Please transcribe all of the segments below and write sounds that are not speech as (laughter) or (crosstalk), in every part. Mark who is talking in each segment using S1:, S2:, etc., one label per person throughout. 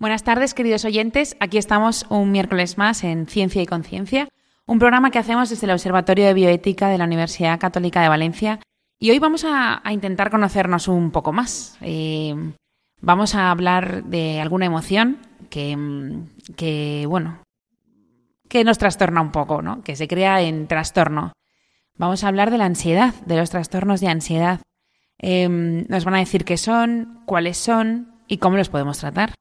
S1: Buenas tardes, queridos oyentes. Aquí estamos un miércoles más en Ciencia y Conciencia, un programa que hacemos desde el Observatorio de Bioética de la Universidad Católica de Valencia. Y hoy vamos a, intentar conocernos un poco más. Eh, vamos a hablar de alguna emoción que, bueno, que nos trastorna un poco, ¿no? Que se crea en trastorno. Vamos a hablar de la ansiedad, de los trastornos de ansiedad. Eh, nos van a decir qué son, cuáles son y cómo los podemos tratar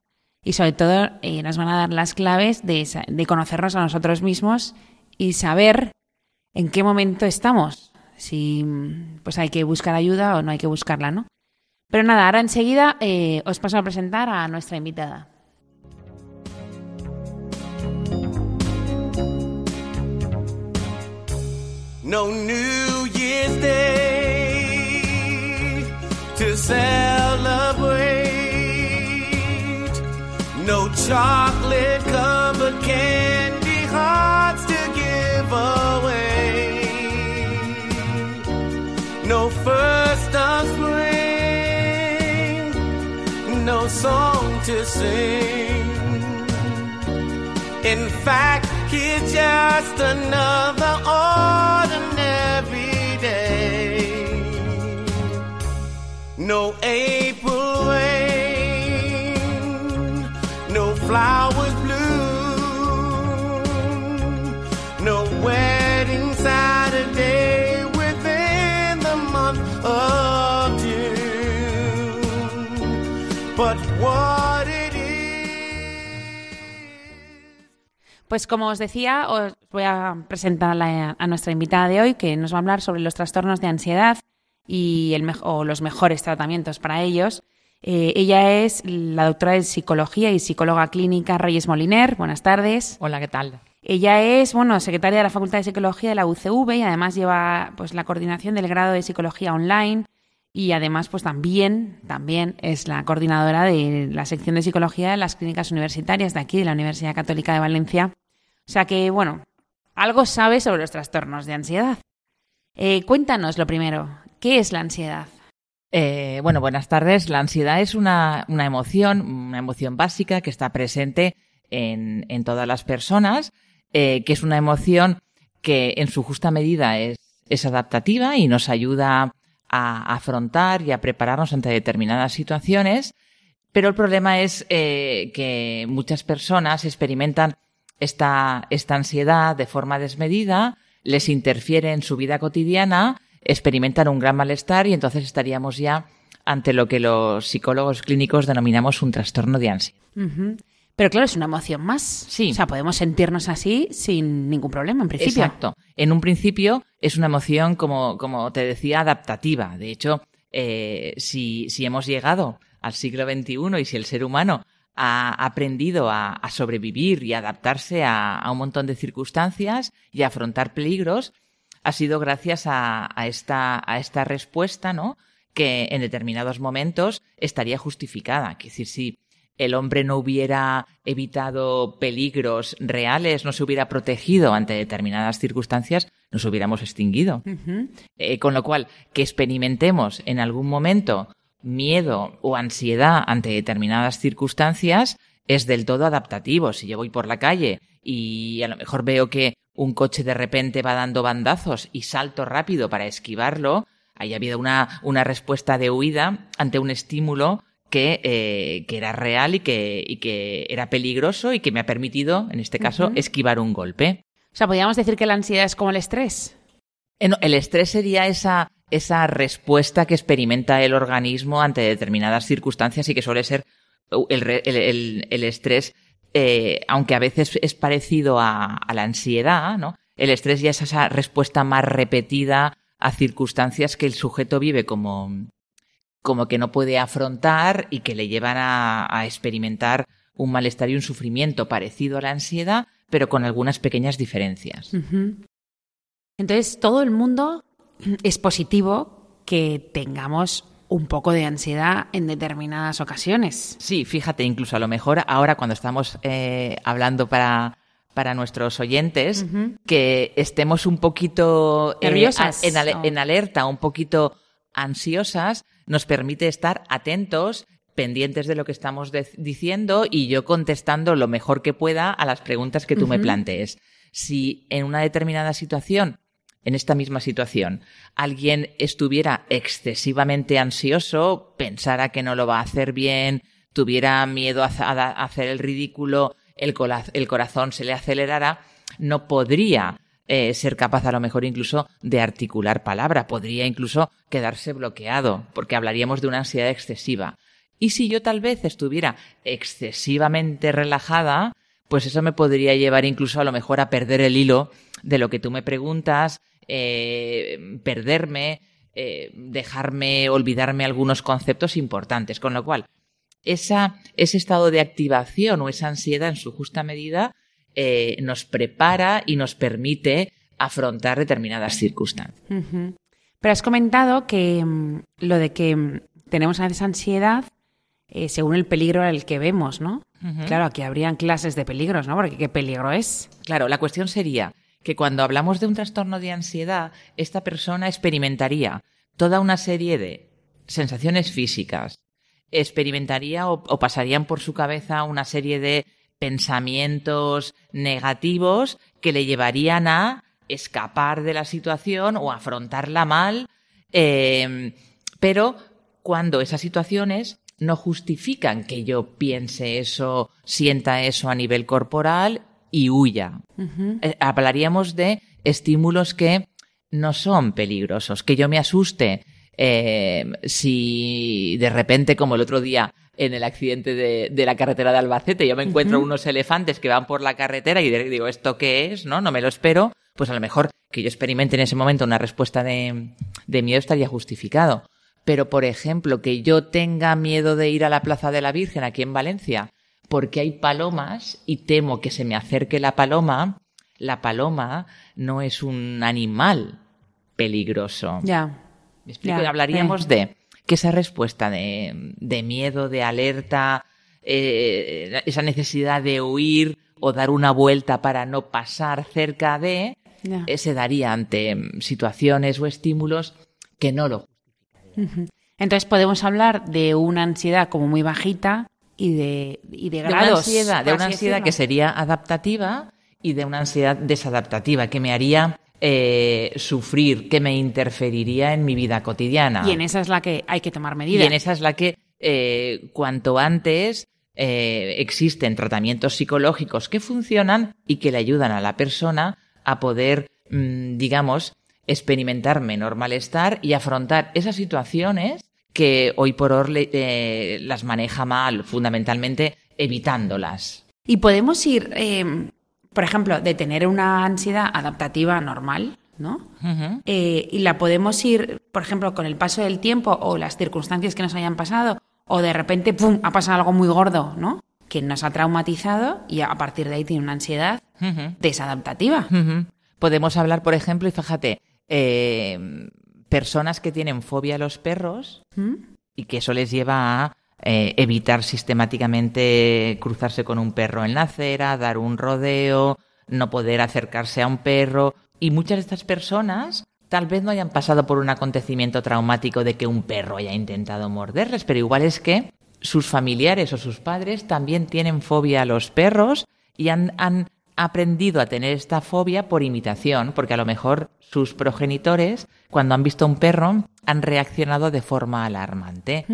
S1: y sobre todo eh, nos van a dar las claves de, de, conocernos a nosotros mismos y saber en qué momento estamos, si pues hay que buscar ayuda o no hay que buscarla, ¿no? Pero nada, ahora enseguida eh, os paso a presentar a nuestra invitada. No. Chocolate covered candy hearts to give away. No first of spring, no song to sing. In fact, it's just another ordinary day. No April flowers No wedding Saturday within the month of June. But what it is. Pues como os decía, os voy a presentar a nuestra invitada de hoy que nos va a hablar sobre los trastornos de ansiedad y el, o los mejores tratamientos para ellos. Eh, ella es la doctora de psicología y psicóloga clínica Reyes Moliner. Buenas tardes.
S2: Hola, ¿qué tal?
S1: Ella es, bueno, secretaria de la Facultad de Psicología de la UCV y además lleva pues la coordinación del grado de psicología online y además pues también también es la coordinadora de la sección de psicología de las clínicas universitarias de aquí de la Universidad Católica de Valencia. O sea que, bueno, algo sabe sobre los trastornos de ansiedad. Eh, cuéntanos lo primero, ¿qué es la ansiedad?
S2: Eh, bueno, buenas tardes. La ansiedad es una, emoción, una emoción básica que está presente en, todas las personas, eh, que es una emoción que en su justa medida es, adaptativa y nos ayuda a afrontar y a prepararnos ante determinadas situaciones, pero el problema es eh, que muchas personas experimentan esta, esta ansiedad de forma desmedida, les interfiere en su vida cotidiana experimentan un gran malestar y entonces estaríamos ya ante lo que los psicólogos clínicos denominamos un trastorno de ansiedad.
S1: Pero claro, es una emoción más. Sí. O sea, podemos sentirnos así sin ningún problema, en principio.
S2: Exacto. En un principio es una emoción, como, como te decía, adaptativa. De hecho, eh, si, si hemos llegado al siglo XXI y si el ser humano ha aprendido a, sobrevivir y adaptarse a, a, un montón de circunstancias y a afrontar peligros, ha sido gracias a, esta, a esta respuesta, ¿no? Que en determinados momentos estaría justificada. Es decir, si el hombre no hubiera evitado peligros reales, no se hubiera protegido ante determinadas circunstancias, nos hubiéramos extinguido. Eh, con lo cual, que experimentemos en algún momento miedo o ansiedad ante determinadas circunstancias es del todo adaptativo. Si yo voy por la calle y a lo mejor veo que un coche de repente va dando bandazos y salto rápido para esquivarlo, ahí ha habido una, una respuesta de huida ante un estímulo que, eh, que era real y que, y que era peligroso y que me ha permitido, en este caso, esquivar un golpe.
S1: O sea, podríamos decir que la ansiedad es como el estrés.
S2: Eh, el estrés sería esa, esa respuesta que experimenta el organismo ante determinadas circunstancias y que suele ser uh, el, el, el estrés eh, aunque a veces es parecido a, la ansiedad, ¿no? El estrés ya es esa respuesta más repetida a circunstancias que el sujeto vive como, como que no puede afrontar y que le llevan a, experimentar un malestar y un sufrimiento parecido a la ansiedad, pero con algunas pequeñas diferencias.
S1: Entonces, todo el mundo es positivo que tengamos un poco de ansiedad en determinadas ocasiones.
S2: Sí, fíjate, incluso a lo mejor ahora cuando estamos eh, hablando para, para nuestros oyentes, que estemos un poquito
S1: eh, nerviosas
S2: en, alerta, un poquito ansiosas, nos permite estar atentos pendientes de lo que estamos diciendo y yo contestando lo mejor que pueda a las preguntas que tú me plantees. Si en una determinada situación en esta misma situación, alguien estuviera excesivamente ansioso, pensara que no lo va a hacer bien, tuviera miedo a, hacer el ridículo, el, corazón se le acelerara, no podría eh, ser capaz a lo mejor incluso de articular palabra, podría incluso quedarse bloqueado, porque hablaríamos de una ansiedad excesiva. Y si yo tal vez estuviera excesivamente relajada, pues eso me podría llevar incluso a lo mejor a perder el hilo de lo que tú me preguntas eh, perderme, eh, dejarme olvidarme algunos conceptos importantes. Con lo cual, esa, ese estado de activación o esa ansiedad en su justa medida eh, nos prepara y nos permite afrontar determinadas circunstancias.
S1: Pero has comentado que mm, lo de que mm, tenemos a veces ansiedad según el peligro al que vemos, ¿no? Claro, aquí habrían clases de peligros, ¿no? Porque ¿qué peligro es?
S2: Claro, la cuestión sería, que cuando hablamos de un trastorno de ansiedad, esta persona experimentaría toda una serie de sensaciones físicas, experimentaría o, pasarían por su cabeza una serie de pensamientos negativos que le llevarían a escapar de la situación o afrontarla mal, em, pero cuando esas situaciones no justifican que yo piense eso, sienta eso a nivel corporal y huya. Eh, hablaríamos de estímulos que no son peligrosos, que yo me asuste eh, si de repente, como el otro día en el accidente de, la carretera de Albacete, yo me encuentro unos elefantes que van por la carretera y digo, ¿esto qué es? No, no me lo espero. Pues a lo mejor que yo experimente en ese momento una respuesta de, de miedo estaría justificado. Pero, por ejemplo, que yo tenga miedo de ir a la Plaza de la Virgen aquí en Valencia porque hay palomas y temo que se me acerque la paloma, la paloma no es un animal peligroso.
S1: Ya.
S2: ¿Me explico? Hablaríamos de que esa respuesta de, de miedo, de alerta, eh, esa necesidad de huir o dar una vuelta para no pasar cerca de, eh, se daría ante situaciones o estímulos que no lo
S1: justifican. Entonces podemos hablar de una ansiedad como muy bajita, y de, y de grados.
S2: De una ansiedad, de una ansiedad que sería adaptativa y de una ansiedad desadaptativa, que me haría eh, sufrir, que me interferiría en mi vida cotidiana.
S1: Y en esa es la que hay que tomar medidas.
S2: Y en esa es la que eh, cuanto antes eh, existen tratamientos psicológicos que funcionan y que le ayudan a la persona a poder, mm, digamos, experimentar menor malestar y afrontar esas situaciones que hoy por hoy eh, las maneja mal, fundamentalmente evitándolas.
S1: Y podemos ir, eh, por ejemplo, de tener una ansiedad adaptativa normal, ¿no? Eh, y la podemos ir, por ejemplo, con el paso del tiempo o las circunstancias que nos hayan pasado, o de repente, ¡pum!, ha pasado algo muy gordo, ¿no? Que nos ha traumatizado y a partir de ahí tiene una ansiedad desadaptativa.
S2: Podemos hablar, por ejemplo, y fíjate, personas que tienen fobia a los perros ¿Mm? y que eso les lleva a eh, evitar sistemáticamente cruzarse con un perro en la acera, dar un rodeo, no poder acercarse a un perro. Y muchas de estas personas tal vez no hayan pasado por un acontecimiento traumático de que un perro haya intentado morderles, pero igual es que sus familiares o sus padres también tienen fobia a los perros y han, han aprendido a tener esta fobia por imitación, porque a lo mejor sus progenitores, cuando han visto un perro, han reaccionado de forma alarmante.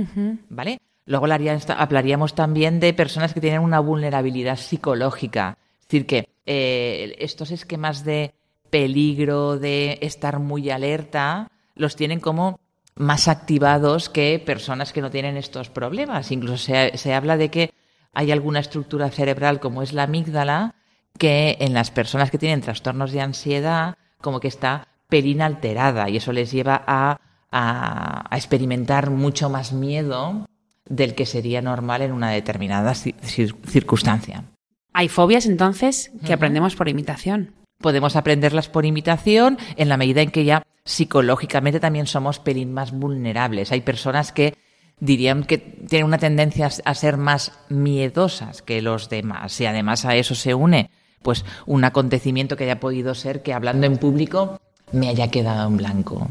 S2: ¿Vale? Luego hablaríamos también de personas que tienen una vulnerabilidad psicológica. Es decir, que eh, estos esquemas de peligro, de estar muy alerta, los tienen como más activados que personas que no tienen estos problemas. Incluso se, se habla de que hay alguna estructura cerebral como es la amígdala que en las personas que tienen trastornos de ansiedad como que está pelín alterada y eso les lleva a, a, experimentar mucho más miedo del que sería normal en una determinada circunstancia.
S1: Hay fobias entonces que aprendemos por imitación.
S2: Podemos aprenderlas por imitación en la medida en que ya psicológicamente también somos pelín más vulnerables. Hay personas que dirían que tienen una tendencia a ser más miedosas que los demás. Y además a eso se une pues un acontecimiento que haya podido ser que hablando en público me haya quedado en blanco.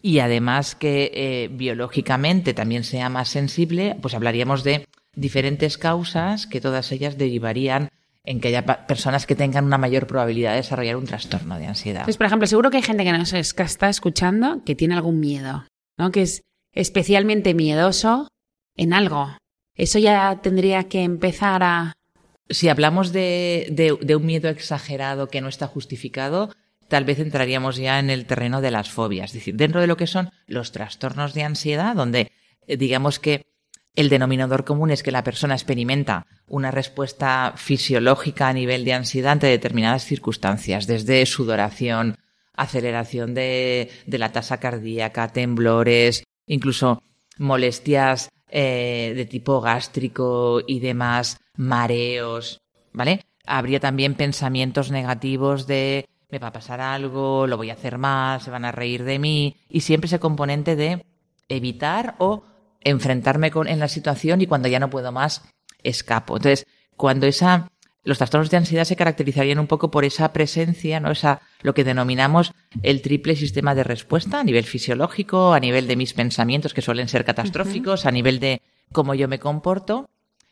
S2: Y además que eh, biológicamente también sea más sensible, pues hablaríamos de diferentes causas que todas ellas derivarían en que haya personas que tengan una mayor probabilidad de desarrollar un trastorno de ansiedad.
S1: Pues, por ejemplo, seguro que hay gente que nos está escuchando que tiene algún miedo, ¿no? Que es especialmente miedoso en algo. Eso ya tendría que empezar a...
S2: Si hablamos de, un miedo exagerado que no está justificado, tal vez entraríamos ya en el terreno de las fobias. Es decir, dentro de lo que son los trastornos de ansiedad, donde eh, digamos que el denominador común es que la persona experimenta una respuesta fisiológica a nivel de ansiedad ante determinadas circunstancias, desde sudoración, aceleración de la tasa cardíaca, temblores, incluso molestias eh, de tipo gástrico y demás, mareos, ¿vale? Habría también pensamientos negativos de me va a pasar algo, lo voy a hacer mal, se van a reír de mí, y siempre ese componente de evitar o enfrentarme con, en la situación y cuando ya no puedo más, escapo. Entonces, cuando esa los trastornos de ansiedad se caracterizarían un poco por esa presencia, ¿no? Esa, lo que denominamos el triple sistema de respuesta a nivel fisiológico, a nivel de mis pensamientos que suelen ser catastróficos, a nivel de cómo yo me comporto,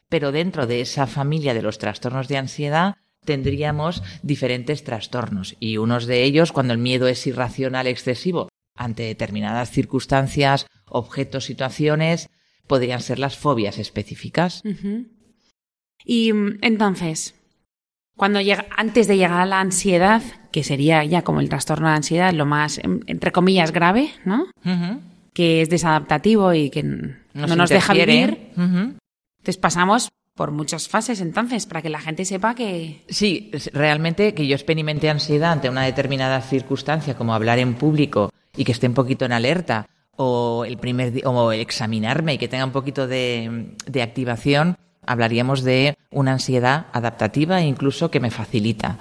S2: pero dentro de esa familia de los trastornos de ansiedad tendríamos diferentes trastornos y unos de ellos cuando el miedo es irracional excesivo ante determinadas circunstancias, objetos, situaciones, podrían ser las fobias específicas.
S1: Y mm, entonces, cuando llega, antes de llegar a la ansiedad, que sería ya como el trastorno de ansiedad, lo más, em, entre comillas, grave, ¿no? Que es desadaptativo y que no nos deja vivir. Entonces pasamos por muchas fases entonces, para que la gente sepa que...
S2: Sí, realmente que yo experimente ansiedad ante una determinada circunstancia, como hablar en público y que esté un poquito en alerta, o el primer o examinarme y que tenga un poquito de, de activación, hablaríamos de una ansiedad adaptativa e incluso que me facilita.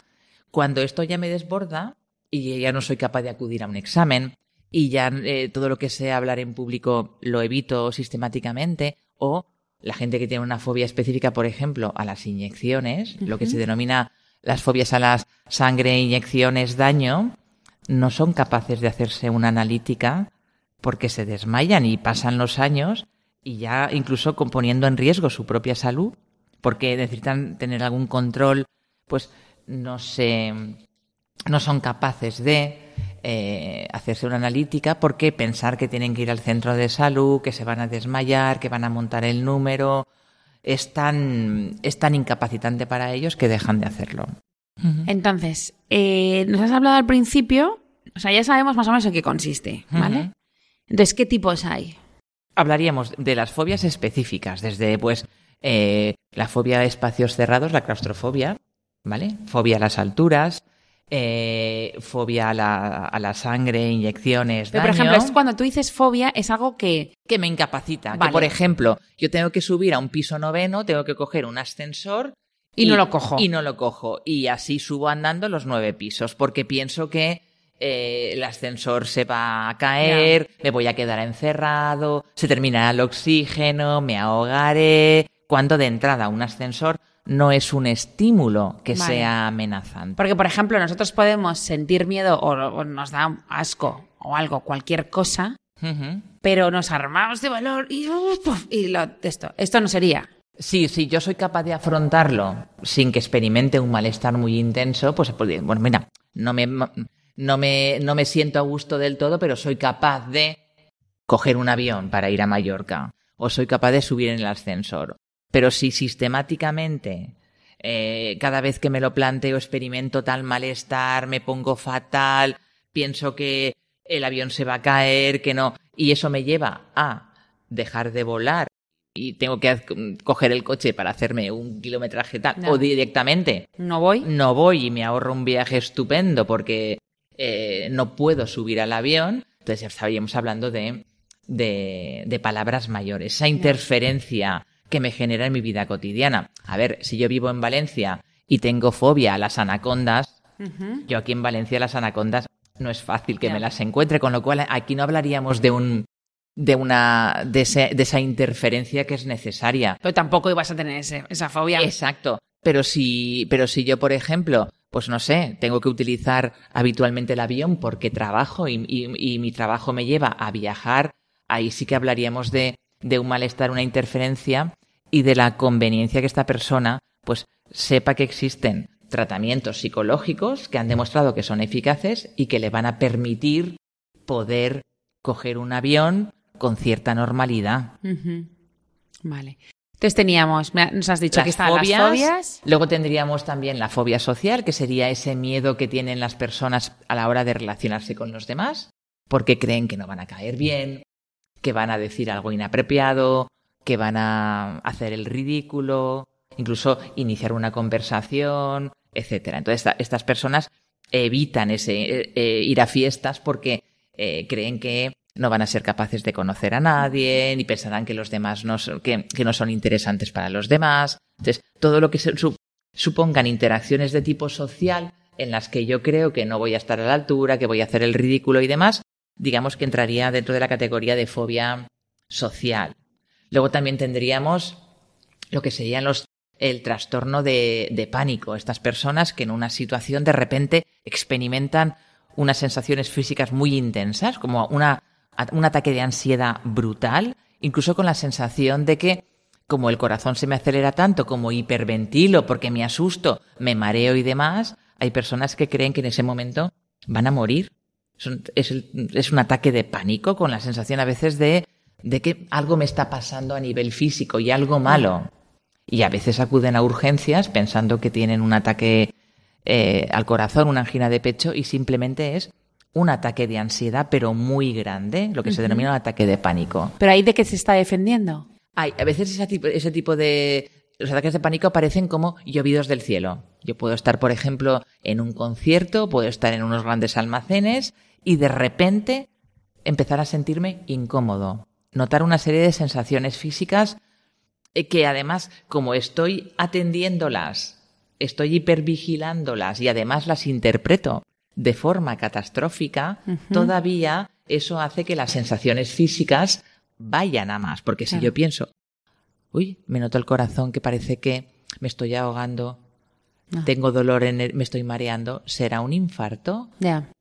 S2: Cuando esto ya me desborda y ya no soy capaz de acudir a un examen y ya eh, todo lo que sea hablar en público lo evito sistemáticamente o la gente que tiene una fobia específica, por ejemplo, a las inyecciones, lo que se denomina las fobias a las sangre, inyecciones, daño, no son capaces de hacerse una analítica porque se desmayan y pasan los años y ya incluso componiendo en riesgo su propia salud, porque necesitan tener algún control, pues no se, no son capaces de eh, hacerse una analítica porque pensar que tienen que ir al centro de salud, que se van a desmayar, que van a montar el número, es tan, es tan incapacitante para ellos que dejan de hacerlo.
S1: Entonces, eh, nos has hablado al principio, o sea, ya sabemos más o menos en qué consiste, ¿vale? Entonces, ¿qué tipos hay?
S2: Hablaríamos de las fobias específicas, desde pues eh, la fobia a espacios cerrados, la claustrofobia, ¿vale? Fobia a las alturas, eh, fobia a la, a la, sangre, inyecciones,
S1: Pero, por ejemplo, cuando tú dices fobia es algo que...
S2: Que me incapacita. Que, por ejemplo, yo tengo que subir a un piso noveno, tengo que coger un ascensor...
S1: y no lo cojo.
S2: Y no lo cojo. Y así subo andando los nueve pisos, porque pienso que eh, el ascensor se va a caer, me voy a quedar encerrado, se terminará el oxígeno, me ahogaré. Cuando de entrada un ascensor no es un estímulo que sea amenazante.
S1: Porque, por ejemplo, nosotros podemos sentir miedo o, nos da asco o algo, cualquier cosa, pero nos armamos de valor y, y lo, esto, esto no sería.
S2: Sí, sí, yo soy capaz de afrontarlo sin que experimente un malestar muy intenso, pues, pues bueno, mira, no me no me, no me siento a gusto del todo, pero soy capaz de coger un avión para ir a Mallorca o soy capaz de subir en el ascensor. Pero si sistemáticamente eh, cada vez que me lo planteo experimento tal malestar, me pongo fatal, pienso que el avión se va a caer, que no, y eso me lleva a dejar de volar y tengo que coger el coche para hacerme un kilometraje tal, o directamente.
S1: No voy,
S2: no voy y me ahorro un viaje estupendo porque eh, no puedo subir al avión, entonces ya estaríamos hablando de, de, palabras mayores. Esa interferencia que me genera en mi vida cotidiana. A ver, si yo vivo en Valencia y tengo fobia a las anacondas, yo aquí en Valencia las anacondas no es fácil que me las encuentre, con lo cual aquí no hablaríamos de un de una de, esa interferencia que es necesaria.
S1: Pero tampoco ibas a tener esa fobia.
S2: Exacto. Pero si, pero si yo, por ejemplo, pues no sé, tengo que utilizar habitualmente el avión porque trabajo y, mi trabajo me lleva a viajar, ahí sí que hablaríamos de, un malestar, una interferencia y de la conveniencia que esta persona pues sepa que existen tratamientos psicológicos que han demostrado que son eficaces y que le van a permitir poder coger un avión con cierta normalidad.
S1: Vale. Entonces teníamos, nos has dicho que las fobias.
S2: Luego tendríamos también la fobia social, que sería ese miedo que tienen las personas a la hora de relacionarse con los demás, porque creen que no van a caer bien, que van a decir algo inapropiado, que van a hacer el ridículo, incluso iniciar una conversación, etcétera. Entonces estas personas evitan ese eh, eh, ir a fiestas porque eh, creen que no van a ser capaces de conocer a nadie, ni pensarán que los demás no son, que, no son interesantes para los demás. Entonces, todo lo que se, supongan interacciones de tipo social en las que yo creo que no voy a estar a la altura, que voy a hacer el ridículo y demás, digamos que entraría dentro de la categoría de fobia social. Luego también tendríamos lo que serían los el trastorno de, de pánico. Estas personas que en una situación de repente experimentan unas sensaciones físicas muy intensas, como una un ataque de ansiedad brutal, incluso con la sensación de que como el corazón se me acelera tanto, como hiperventilo porque me asusto, me mareo y demás, hay personas que creen que en ese momento van a morir. Es, un ataque de pánico con la sensación a veces de, de que algo me está pasando a nivel físico y algo malo. Y a veces acuden a urgencias pensando que tienen un ataque eh, al corazón, una angina de pecho y simplemente es un ataque de ansiedad, pero muy grande, lo que se denomina un ataque de pánico.
S1: ¿Pero ahí de qué se está defendiendo?
S2: Hay, a veces ese tipo, ese tipo de... Los ataques de pánico aparecen como llovidos del cielo. Yo puedo estar, por ejemplo, en un concierto, puedo estar en unos grandes almacenes y de repente empezar a sentirme incómodo. Notar una serie de sensaciones físicas eh, que además, como estoy atendiéndolas, estoy hipervigilándolas y además las interpreto de forma catastrófica, todavía eso hace que las sensaciones físicas vayan a más. Porque si yo pienso, uy, me noto el corazón que parece que me estoy ahogando, tengo dolor en el, me estoy mareando, ¿será un infarto?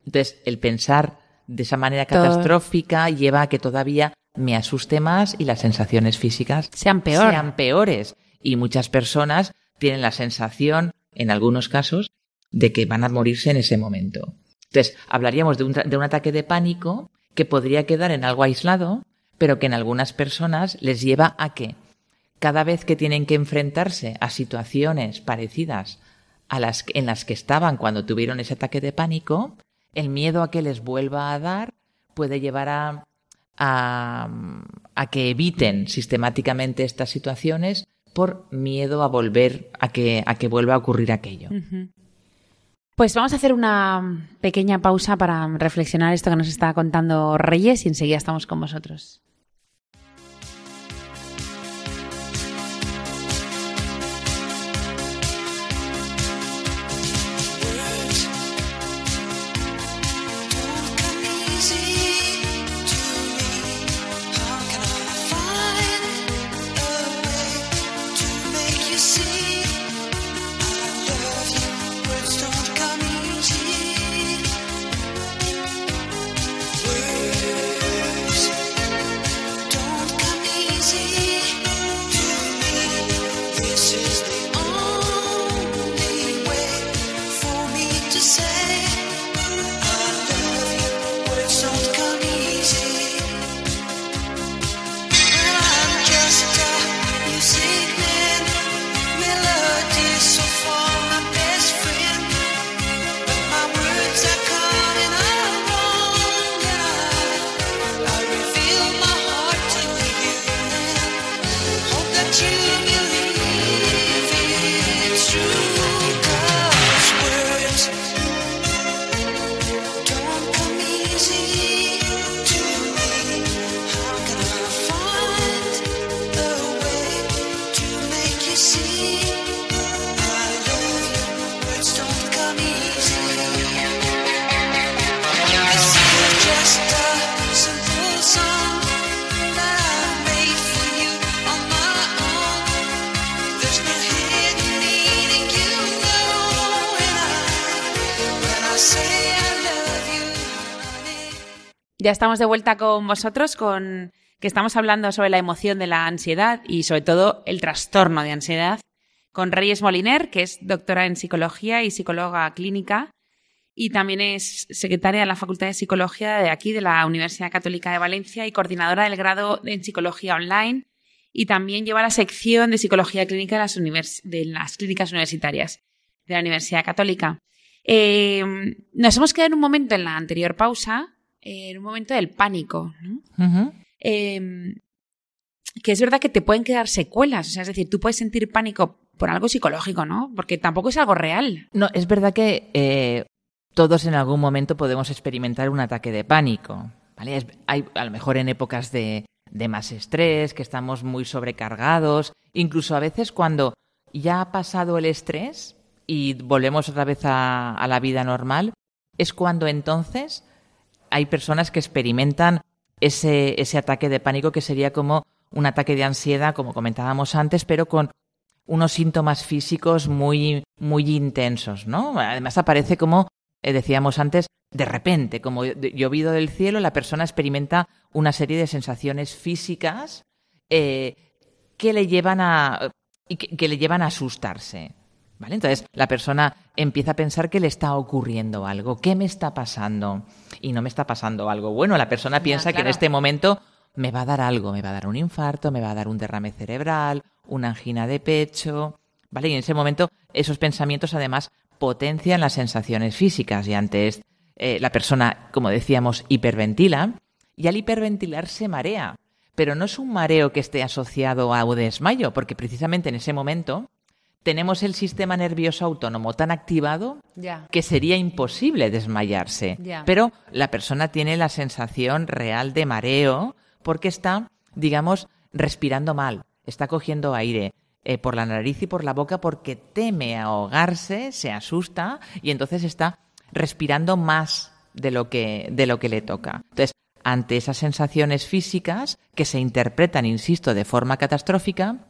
S2: Entonces, el pensar de esa manera catastrófica lleva a que todavía me asuste más y las sensaciones físicas
S1: sean,
S2: sean peores. Y muchas personas tienen la sensación, en algunos casos, de que van a morirse en ese momento. Entonces, hablaríamos de un, ataque de pánico que podría quedar en algo aislado, pero que en algunas personas les lleva a que cada vez que tienen que enfrentarse a situaciones parecidas a las en las que estaban cuando tuvieron ese ataque de pánico, el miedo a que les vuelva a dar puede llevar a, a, a que eviten sistemáticamente estas situaciones por miedo a volver a que, a que vuelva a ocurrir aquello.
S1: Pues vamos a hacer una pequeña pausa para reflexionar esto que nos está contando Reyes y enseguida estamos con vosotros. Ya estamos de vuelta con vosotros, con que estamos hablando sobre la emoción de la ansiedad y sobre todo el trastorno de ansiedad, con Reyes Moliner, que es doctora en psicología y psicóloga clínica, y también es secretaria de la Facultad de Psicología de aquí, de la Universidad Católica de Valencia, y coordinadora del grado en Psicología Online, y también lleva la sección de Psicología Clínica de las, clínicas universitarias de la Universidad Católica. Eh, nos hemos quedado en un momento en la anterior pausa en un momento del pánico, ¿no? Em, que es verdad que te pueden quedar secuelas, o sea, es decir, tú puedes sentir pánico por algo psicológico, ¿no? Porque tampoco es algo real.
S2: No, es verdad que eh, todos en algún momento podemos experimentar un ataque de pánico, ¿vale? hay a lo mejor en épocas de, más estrés, que estamos muy sobrecargados, incluso a veces cuando ya ha pasado el estrés y volvemos otra vez a la vida normal, es cuando entonces hay personas que experimentan ese, ese ataque de pánico que sería como un ataque de ansiedad, como comentábamos antes, pero con unos síntomas físicos muy, muy intensos, ¿no? Además aparece como, eh, decíamos antes, de repente, como llovido del cielo, la persona experimenta una serie de sensaciones físicas eh, que le llevan a que le llevan a asustarse. Entonces la persona empieza a pensar que le está ocurriendo algo, ¿qué me está pasando? Y no me está pasando algo bueno, la persona piensa que en este momento me va a dar algo, me va a dar un infarto, me va a dar un derrame cerebral, una angina de pecho, ¿vale? Y en ese momento esos pensamientos además potencian las sensaciones físicas y antes eh, la persona, como decíamos, hiperventila y al hiperventilar se marea. Pero no es un mareo que esté asociado a un desmayo, porque precisamente en ese momento tenemos el sistema nervioso autónomo tan activado que sería imposible desmayarse. Pero la persona tiene la sensación real de mareo porque está, digamos, respirando mal, está cogiendo aire. Eh, por la nariz y por la boca porque teme ahogarse, se asusta y entonces está respirando más de lo que, de lo que le toca. Entonces, ante esas sensaciones físicas que se interpretan, insisto, de forma catastrófica,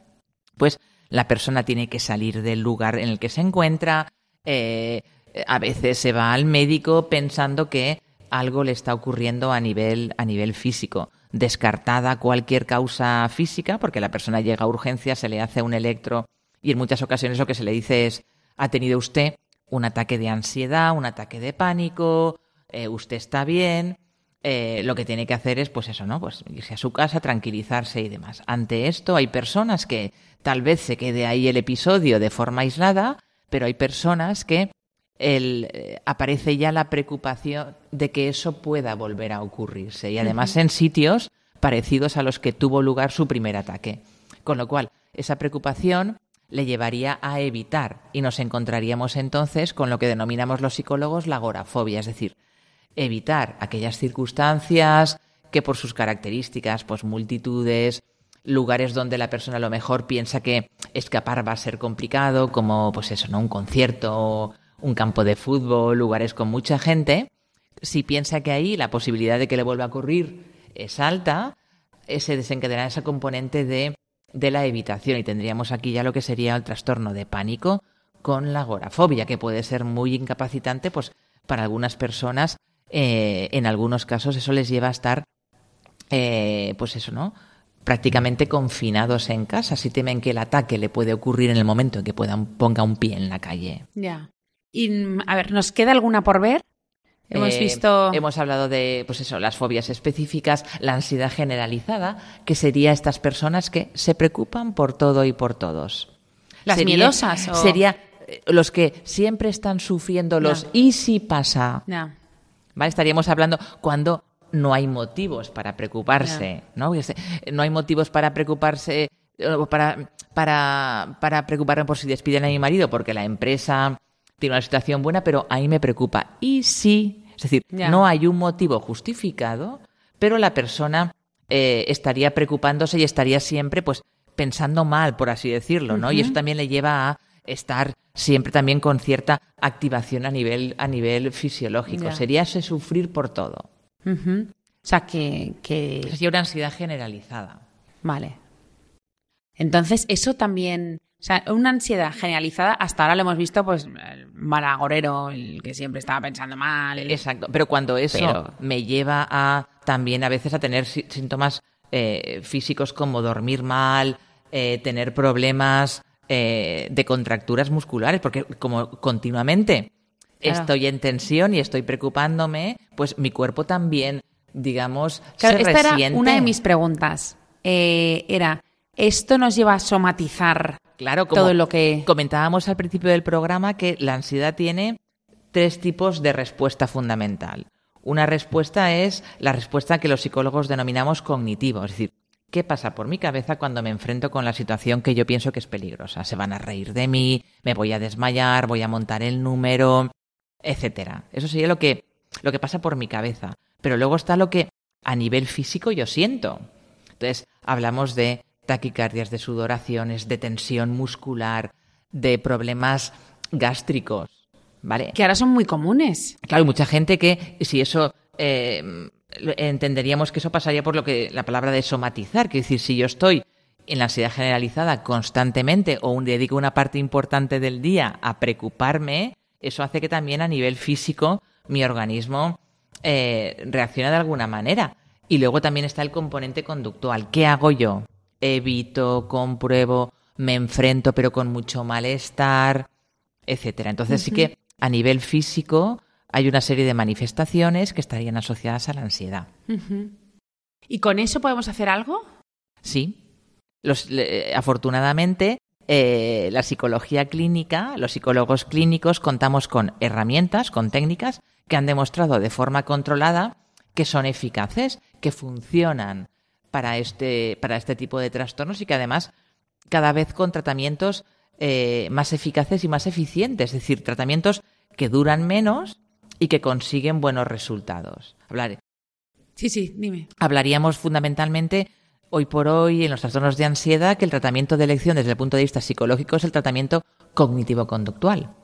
S2: pues la persona tiene que salir del lugar en el que se encuentra, eh, a veces se va al médico pensando que algo le está ocurriendo a nivel, a nivel físico. Descartada cualquier causa física, porque la persona llega a urgencia, se le hace un electro y en muchas ocasiones lo que se le dice es, ha tenido usted un ataque de ansiedad, un ataque de pánico, eh, usted está bien, eh, lo que tiene que hacer es, pues eso, ¿no? Pues irse a su casa, tranquilizarse y demás. Ante esto hay personas que tal vez se quede ahí el episodio de forma aislada, pero hay personas que el, eh, aparece ya la preocupación de que eso pueda volver a ocurrirse y además en sitios parecidos a los que tuvo lugar su primer ataque. Con lo cual, esa preocupación le llevaría a evitar y nos encontraríamos entonces con lo que denominamos los psicólogos la agorafobia, es decir, evitar aquellas circunstancias que por sus características, pues multitudes, lugares donde la persona a lo mejor piensa que escapar va a ser complicado, como pues eso, ¿no? Un concierto, un campo de fútbol, lugares con mucha gente. Si piensa que ahí la posibilidad de que le vuelva a ocurrir es alta, se desencadenará esa componente de, de la evitación y tendríamos aquí ya lo que sería el trastorno de pánico con la agorafobia, que puede ser muy incapacitante, pues para algunas personas, eh, en algunos casos eso les lleva a estar, eh, pues eso, ¿no? Prácticamente confinados en casa si temen que el ataque le puede ocurrir en el momento en que puedan ponga un pie en la calle.
S1: Ya. Y a ver, ¿nos queda alguna por ver? Hemos
S2: eh,
S1: visto.
S2: Hemos hablado de, pues eso, las fobias específicas, la ansiedad generalizada, que sería estas personas que se preocupan por todo y por todos.
S1: Las miedosas.
S2: Sería eh, los que siempre están sufriendo los y si pasa. ¿Vale? Estaríamos hablando cuando no hay motivos para preocuparse, ¿no? No hay motivos para preocuparse para, para, para preocuparme por si despiden a mi marido porque la empresa tiene una situación buena, pero ahí me preocupa. Y sí, es decir, no hay un motivo justificado, pero la persona eh, estaría preocupándose y estaría siempre, pues, pensando mal, por así decirlo, ¿no? Y eso también le lleva a estar siempre también con cierta activación a nivel, a nivel fisiológico. Sería ese sufrir por todo.
S1: O sea, que,
S2: Sería una ansiedad generalizada.
S1: Vale. Entonces, eso también... O sea, una ansiedad generalizada, hasta ahora lo hemos visto, pues, el malagorero, el que siempre estaba pensando mal.
S2: Exacto, pero cuando eso me lleva a también a veces a tener síntomas eh, físicos como dormir mal, eh, tener problemas eh, de contracturas musculares, porque como continuamente estoy en tensión y estoy preocupándome, pues mi cuerpo también, digamos,
S1: se esta Era una de mis preguntas. era, ¿esto nos lleva a somatizar
S2: claro, como
S1: todo lo que...
S2: Comentábamos al principio del programa que la ansiedad tiene tres tipos de respuesta fundamental. Una respuesta es la respuesta que los psicólogos denominamos cognitivo, es decir, ¿qué pasa por mi cabeza cuando me enfrento con la situación que yo pienso que es peligrosa? Se van a reír de mí, me voy a desmayar, voy a montar el número, etcétera. Eso sería lo que, lo que pasa por mi cabeza. Pero luego está lo que a nivel físico yo siento. Entonces, hablamos de taquicardias, de sudoraciones, de tensión muscular, de problemas gástricos, ¿vale?
S1: Que ahora son muy comunes.
S2: Claro, hay mucha gente que si eso eh, entenderíamos que eso pasaría por lo que la palabra de somatizar, que es decir, si yo estoy en la ansiedad generalizada constantemente o dedico una parte importante del día a preocuparme, eso hace que también a nivel físico mi organismo eh, reaccione de alguna manera. Y luego también está el componente conductual. ¿Qué hago yo? Evito, compruebo, me enfrento pero con mucho malestar, etcétera. Entonces sí que a nivel físico hay una serie de manifestaciones que estarían asociadas a la ansiedad.
S1: ¿Y con eso podemos hacer algo?
S2: Sí. afortunadamente, eh, la psicología clínica, los psicólogos clínicos, contamos con herramientas, con técnicas que han demostrado de forma controlada que son eficaces, que funcionan para este, para este tipo de trastornos y que además cada vez con tratamientos eh, más eficaces y más eficientes, es decir, tratamientos que duran menos y que consiguen buenos resultados. Hablar...
S1: Sí, sí, dime.
S2: Hablaríamos fundamentalmente hoy por hoy en los trastornos de ansiedad que el tratamiento de elección desde el punto de vista psicológico es el tratamiento cognitivo-conductual.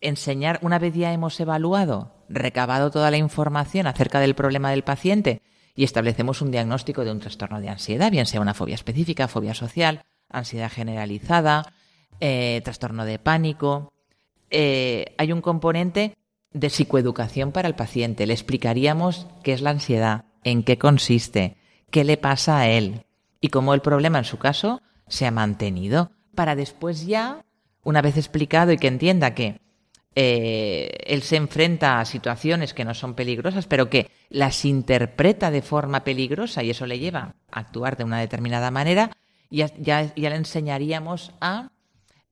S2: Enseñar, una vez ya hemos evaluado, recabado toda la información acerca del problema del paciente y establecemos un diagnóstico de un trastorno de ansiedad, bien sea una fobia específica, fobia social, ansiedad generalizada, eh, trastorno de pánico. Eh, hay un componente de psicoeducación para el paciente. Le explicaríamos qué es la ansiedad, en qué consiste, qué le pasa a él y cómo el problema en su caso se ha mantenido. Para después ya, una vez explicado y que entienda que eh, él se enfrenta a situaciones que no son peligrosas, pero que las interpreta de forma peligrosa y eso le lleva a actuar de una determinada manera, ya, ya, ya le enseñaríamos a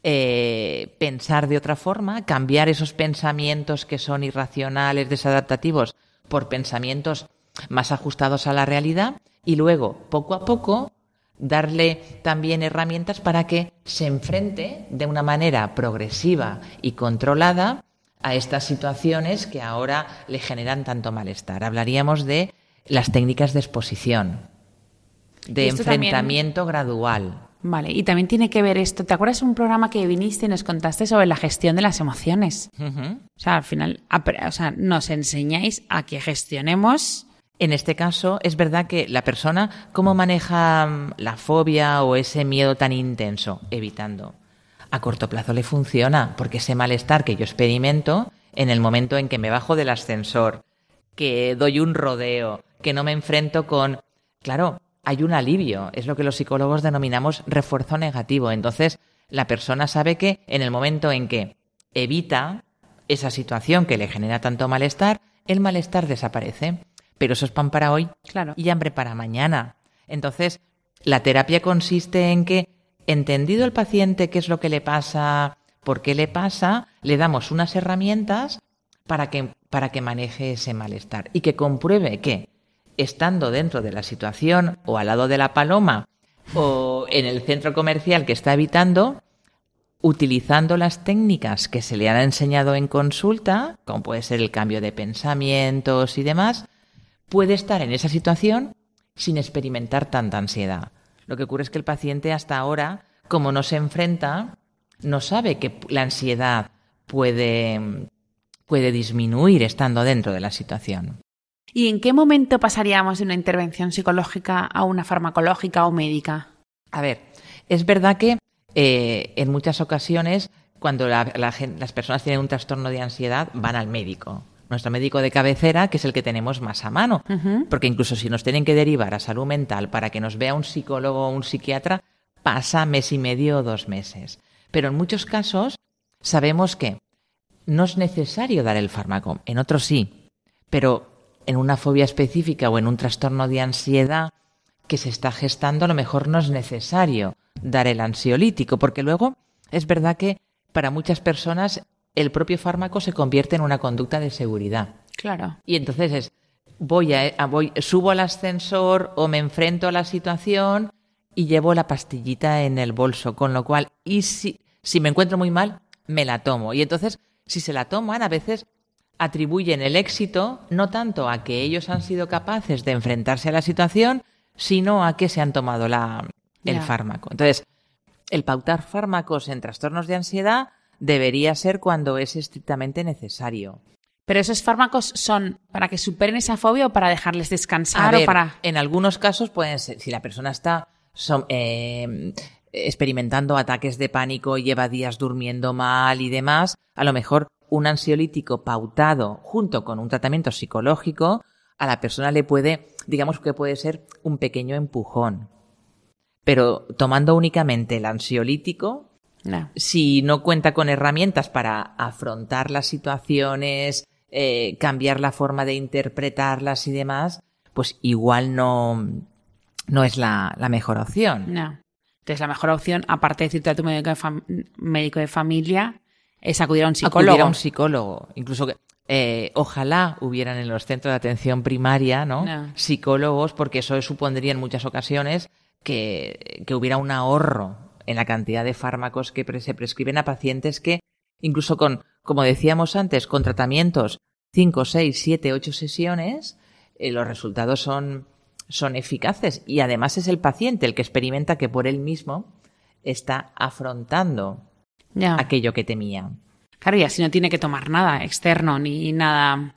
S2: eh, pensar de otra forma, cambiar esos pensamientos que son irracionales, desadaptativos, por pensamientos más ajustados a la realidad y luego, poco a poco, darle también herramientas para que se enfrente de una manera progresiva y controlada a estas situaciones que ahora le generan tanto malestar. Hablaríamos de las técnicas de exposición, de enfrentamiento gradual.
S1: Vale, y también tiene que ver esto. ¿Te acuerdas de un programa que viniste y nos contaste sobre la gestión de las emociones? O sea, al final, o sea, nos enseñáis a que gestionemos.
S2: En este caso, es verdad que la persona, ¿cómo maneja mm, la fobia o ese miedo tan intenso? Evitando. A corto plazo le funciona, porque ese malestar que yo experimento en el momento en que me bajo del ascensor, que doy un rodeo, que no me enfrento con. Claro, hay un alivio. Es lo que los psicólogos denominamos refuerzo negativo. Entonces, la persona sabe que en el momento en que evita esa situación que le genera tanto malestar, el malestar desaparece. Pero eso es pan para hoy
S1: claro.
S2: y hambre para mañana. Entonces, la terapia consiste en que, entendido el paciente qué es lo que le pasa, por qué le pasa, le damos unas herramientas para que, para que maneje ese malestar y que compruebe que estando dentro de la situación o al lado de la paloma o en el centro comercial que está habitando, utilizando las técnicas que se le han enseñado en consulta, como puede ser el cambio de pensamientos y demás, puede estar en esa situación sin experimentar tanta ansiedad. Lo que ocurre es que el paciente hasta ahora, como no se enfrenta, no sabe que la ansiedad puede, puede disminuir estando dentro de la situación.
S1: ¿Y en qué momento pasaríamos de una intervención psicológica a una farmacológica o médica?
S2: A ver, es verdad que eh, en muchas ocasiones cuando las personas tienen un trastorno de ansiedad van al médico. Nuestro médico de cabecera, que es el que tenemos más a mano. Porque incluso si nos tienen que derivar a salud mental para que nos vea un psicólogo o un psiquiatra, pasa mes y medio o dos meses. Pero en muchos casos sabemos que no es necesario dar el fármaco, en otros sí, pero en una fobia específica o en un trastorno de ansiedad que se está gestando, a lo mejor no es necesario dar el ansiolítico, porque luego es verdad que para muchas personas el propio fármaco se convierte en una conducta de seguridad.
S1: Claro.
S2: Y entonces es, voy a, voy, subo al ascensor o me enfrento a la situación y llevo la pastillita en el bolso, con lo cual, y si, si me encuentro muy mal, me la tomo. Y entonces, si se la toman, a veces atribuyen el éxito no tanto a que ellos han sido capaces de enfrentarse a la situación, sino a que se han tomado la, el fármaco. Entonces, el pautar fármacos en trastornos de ansiedad debería ser cuando es estrictamente necesario.
S1: Pero esos fármacos son para que superen esa fobia o para dejarles descansar o para.
S2: En algunos casos pueden ser, si la persona está eh, experimentando ataques de pánico, lleva días durmiendo mal y demás, a lo mejor un ansiolítico pautado junto con un tratamiento psicológico a la persona le puede, digamos que puede ser un pequeño empujón. Pero tomando únicamente el ansiolítico, si no cuenta con herramientas para afrontar las situaciones, eh, cambiar la forma de interpretarlas y demás, pues igual no, no es la, la mejor opción.
S1: No. Entonces, la mejor opción, aparte de decirte a tu médico de, médico de familia, es acudir a un psicólogo.
S2: Acudir a un psicólogo. Incluso que, eh, ojalá hubieran en los centros de atención primaria, ¿no? Psicólogos, porque eso supondría en muchas ocasiones que, que hubiera un ahorro en la cantidad de fármacos que se prescriben a pacientes que, incluso con, como decíamos antes, con tratamientos 5, 6, 7, 8 sesiones, eh, los resultados son, son eficaces. Y además es el paciente el que experimenta que por él mismo está afrontando aquello que temía.
S1: Claro, y así no tiene que tomar nada externo ni nada.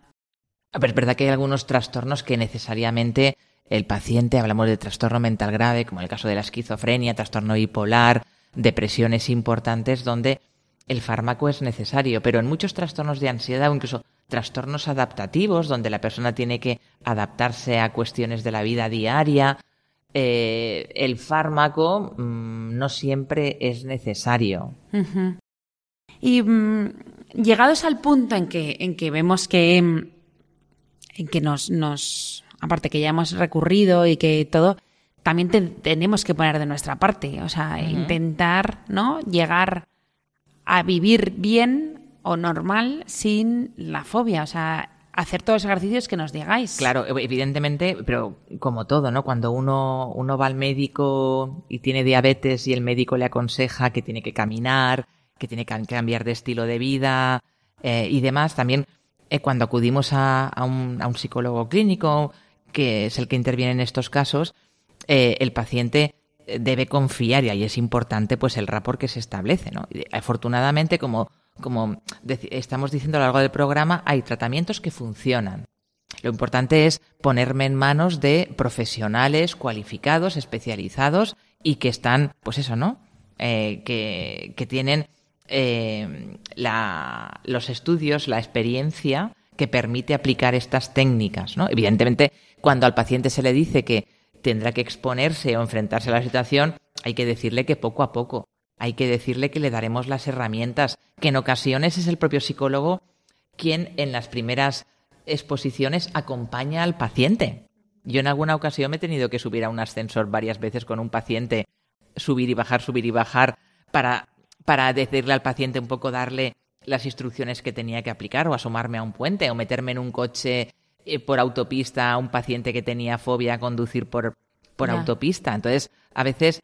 S2: Pero es verdad que hay algunos trastornos que necesariamente el paciente, hablamos de trastorno mental grave, como el caso de la esquizofrenia, trastorno bipolar, depresiones importantes, donde el fármaco es necesario, pero en muchos trastornos de ansiedad o incluso trastornos adaptativos, donde la persona tiene que adaptarse a cuestiones de la vida diaria, eh, el fármaco mm, no siempre es necesario.
S1: Y mm, llegados al punto en que, en que vemos que, mm, en que nos, nos, aparte que ya hemos recurrido y que todo, también tenemos que poner de nuestra parte, o sea, intentar, ¿no? Llegar a vivir bien o normal sin la fobia, o sea, hacer todos los ejercicios que nos digáis.
S2: Claro, evidentemente, pero como todo, ¿no? Cuando uno, uno va al médico y tiene diabetes y el médico le aconseja que tiene que caminar, que tiene que cambiar de estilo de vida eh, y demás, también eh, cuando acudimos a, a, un, a, un, psicólogo clínico, que es el que interviene en estos casos, eh, el paciente debe confiar y ahí es importante pues el rapport que se establece, ¿no? afortunadamente, como como estamos diciendo a lo largo del programa, hay tratamientos que funcionan. Lo importante es ponerme en manos de profesionales cualificados, especializados y que están, pues eso, ¿no? Eh, que, que, tienen eh, la, los estudios, la experiencia que permite aplicar estas técnicas, ¿no? Evidentemente, cuando al paciente se le dice que tendrá que exponerse o enfrentarse a la situación, hay que decirle que poco a poco hay que decirle que le daremos las herramientas, que en ocasiones es el propio psicólogo quien en las primeras exposiciones acompaña al paciente. Yo en alguna ocasión me he tenido que subir a un ascensor varias veces con un paciente, subir y bajar, subir y bajar, para, para decirle al paciente un poco, darle las instrucciones que tenía que aplicar, o asomarme a un puente, o meterme en un coche eh, por autopista a un paciente que tenía fobia a conducir por, por autopista. Entonces, a veces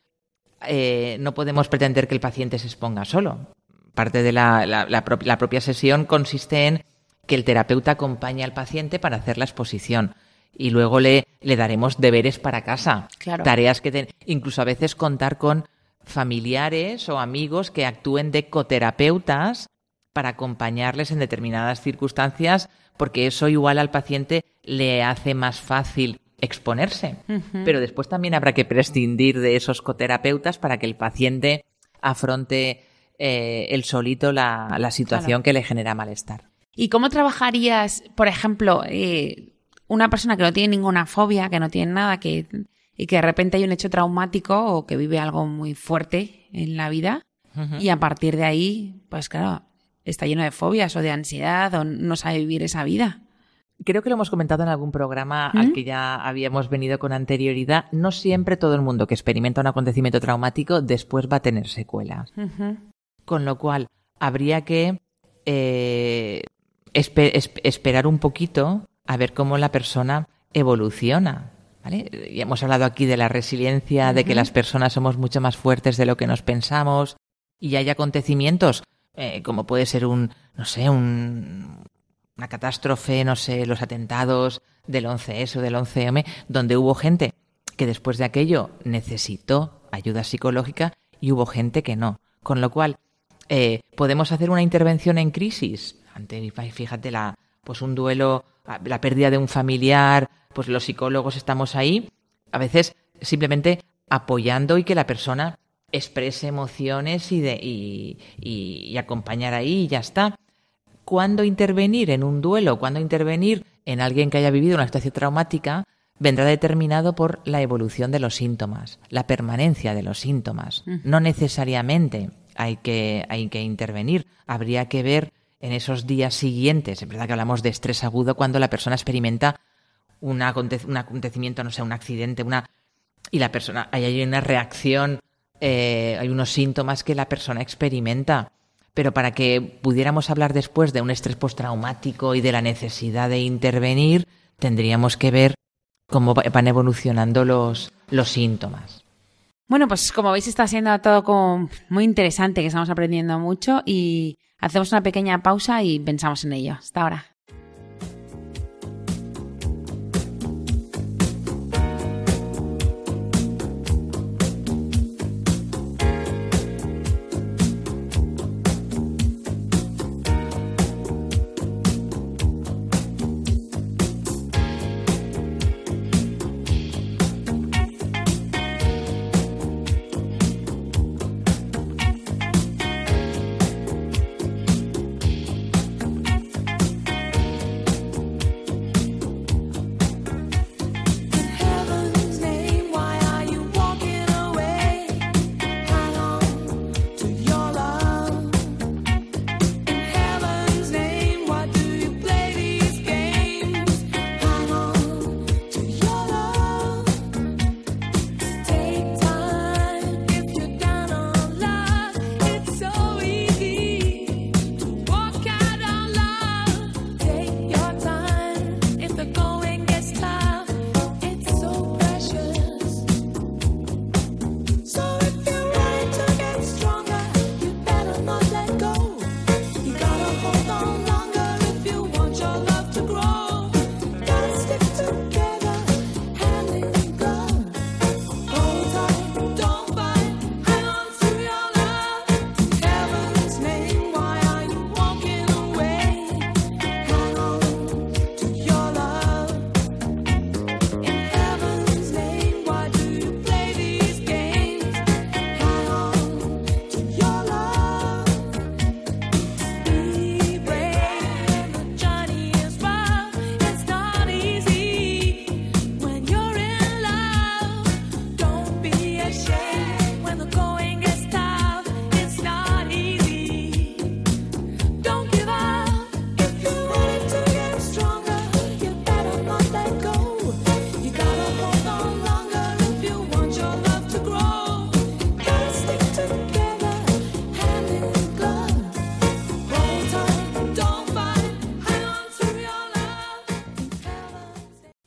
S2: eh, no podemos pretender que el paciente se exponga solo. Parte de la, la, propia sesión consiste en que el terapeuta acompañe al paciente para hacer la exposición y luego le, le daremos deberes para casa. Tareas que incluso a veces contar con familiares o amigos que actúen de coterapeutas para acompañarles en determinadas circunstancias, porque eso igual al paciente le hace más fácil exponerse. Pero después también habrá que prescindir de esos coterapeutas para que el paciente afronte eh, el solito la, situación que le genera malestar.
S3: ¿Y cómo trabajarías, por ejemplo, eh, una persona que no tiene ninguna fobia, que no tiene nada, que, y que de repente hay un hecho traumático o que vive algo muy fuerte en la vida? Y a partir de ahí, pues claro, está lleno de fobias o de ansiedad o no sabe vivir esa vida.
S2: Creo que lo hemos comentado en algún programa al que ya habíamos venido con anterioridad. No siempre todo el mundo que experimenta un acontecimiento traumático después va a tener secuelas. Con lo cual, habría que eh, esperar un poquito a ver cómo la persona evoluciona. ¿vale? Y hemos hablado aquí de la resiliencia, de que las personas somos mucho más fuertes de lo que nos pensamos y hay acontecimientos eh, como puede ser un, no sé, un, una catástrofe, no sé, los atentados del 11S o del 11M, donde hubo gente que después de aquello necesitó ayuda psicológica y hubo gente que no. Con lo cual, eh, podemos hacer una intervención en crisis. Ante, fíjate, la, pues un duelo, la pérdida de un familiar, pues los psicólogos estamos ahí, a veces simplemente apoyando y que la persona exprese emociones y, de, y, acompañar ahí y ya está. ¿Cuándo intervenir en un duelo? ¿Cuándo intervenir en alguien que haya vivido una situación traumática? Vendrá determinado por la evolución de los síntomas, la permanencia de los síntomas. No necesariamente hay que, hay que intervenir. Habría que ver en esos días siguientes, es verdad que hablamos de estrés agudo cuando la persona experimenta un, acontecimiento, no sé, un accidente, una y la persona hay una reacción eh, hay unos síntomas que la persona experimenta. Pero para que pudiéramos hablar después de un estrés postraumático y de la necesidad de intervenir, tendríamos que ver cómo van evolucionando los, los síntomas.
S3: Bueno, pues como veis está siendo todo muy interesante, que estamos aprendiendo mucho y hacemos una pequeña pausa y pensamos en ello. Hasta ahora.